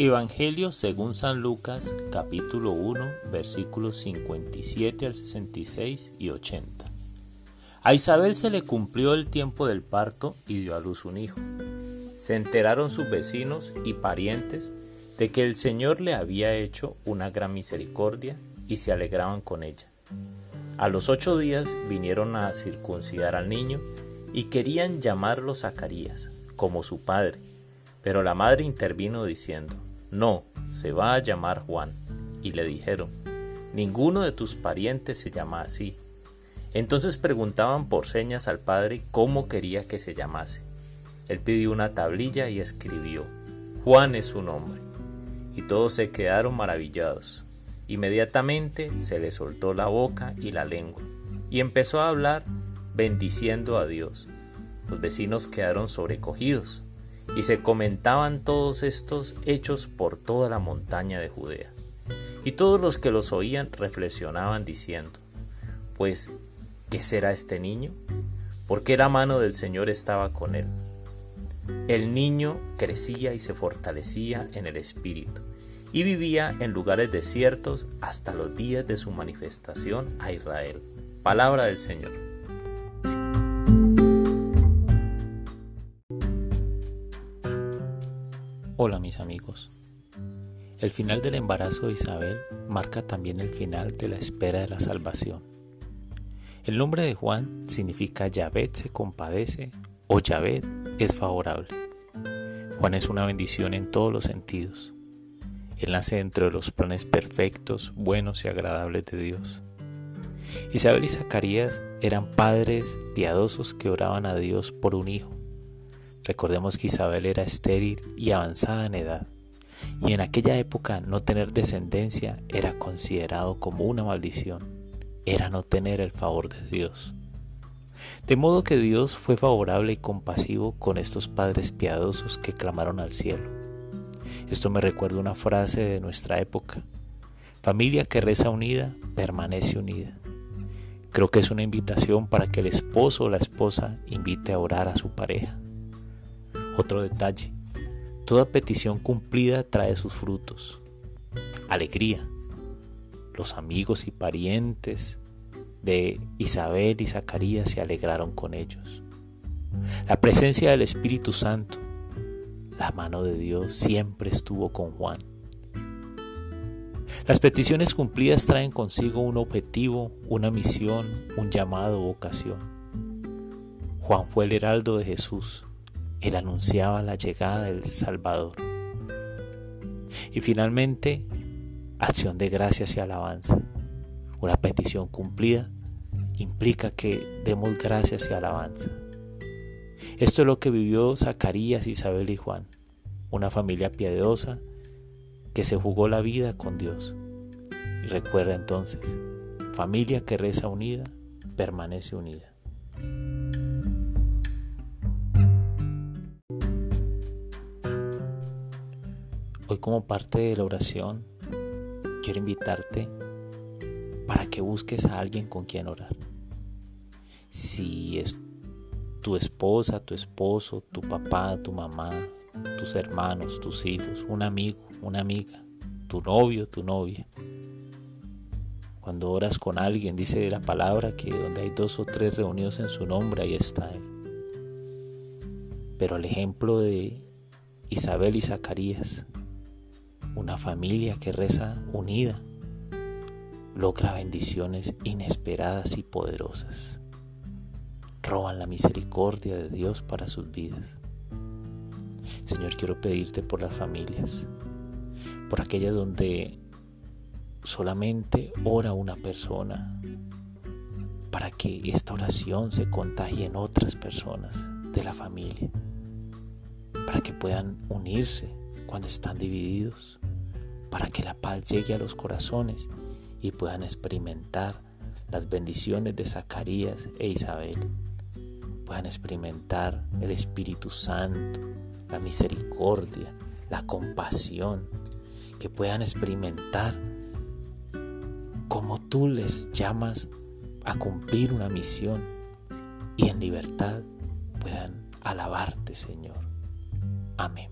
Evangelio según San Lucas capítulo 1 versículos 57 al 66 y 80. A Isabel se le cumplió el tiempo del parto y dio a luz un hijo. Se enteraron sus vecinos y parientes de que el Señor le había hecho una gran misericordia y se alegraban con ella. A los ocho días vinieron a circuncidar al niño y querían llamarlo Zacarías, como su padre, pero la madre intervino diciendo, no, se va a llamar Juan. Y le dijeron, ninguno de tus parientes se llama así. Entonces preguntaban por señas al padre cómo quería que se llamase. Él pidió una tablilla y escribió, Juan es su nombre. Y todos se quedaron maravillados. Inmediatamente se le soltó la boca y la lengua, y empezó a hablar bendiciendo a Dios. Los vecinos quedaron sobrecogidos y se comentaban todos estos hechos por toda la montaña de Judea. Y todos los que los oían reflexionaban diciendo, pues, ¿qué será este niño? ¿Por qué la mano del Señor estaba con él? El niño crecía y se fortalecía en el espíritu y vivía en lugares desiertos hasta los días de su manifestación a Israel. Palabra del Señor. Hola mis amigos. El final del embarazo de Isabel marca también el final de la espera de la salvación. El nombre de Juan significa Yahvé se compadece o Yahvé es favorable. Juan es una bendición en todos los sentidos. Él nace dentro de los planes perfectos, buenos y agradables de Dios. Isabel y Zacarías eran padres piadosos que oraban a Dios por un hijo Recordemos que Isabel era estéril y avanzada en edad, y en aquella época no tener descendencia era considerado como una maldición, era no tener el favor de Dios. De modo que Dios fue favorable y compasivo con estos padres piadosos que clamaron al cielo. Esto me recuerda una frase de nuestra época. Familia que reza unida, permanece unida. Creo que es una invitación para que el esposo o la esposa invite a orar a su pareja. Otro detalle, toda petición cumplida trae sus frutos. Alegría. Los amigos y parientes de Isabel y Zacarías se alegraron con ellos. La presencia del Espíritu Santo, la mano de Dios siempre estuvo con Juan. Las peticiones cumplidas traen consigo un objetivo, una misión, un llamado, vocación. Juan fue el heraldo de Jesús, él anunciaba la llegada del Salvador. Y finalmente, acción de gracias y alabanza. Una petición cumplida implica que demos gracias y alabanza. Esto es lo que vivió Zacarías, Isabel y Juan, una familia piadosa que se jugó la vida con Dios. Y recuerda entonces, familia que reza unida, permanece unida. Hoy como parte de la oración quiero invitarte para que busques a alguien con quien orar. Si es tu esposa, tu esposo, tu papá, tu mamá, tus hermanos, tus hijos, un amigo, una amiga, tu novio, tu novia. Cuando oras con alguien, dice la palabra que donde hay dos o tres reunidos en su nombre, ahí está Él. Pero el ejemplo de Isabel y Zacarías, una familia que reza unida logra bendiciones inesperadas y poderosas. Roban la misericordia de Dios para sus vidas. Señor, quiero pedirte por las familias, por aquellas donde solamente ora una persona, para que esta oración se contagie en otras personas de la familia, para que puedan unirse cuando están divididos, para que la paz llegue a los corazones y puedan experimentar las bendiciones de Zacarías e Isabel, puedan experimentar el Espíritu Santo, la misericordia, la compasión, que puedan experimentar como tú les llamas a cumplir una misión y en libertad puedan alabarte, Señor. Amén.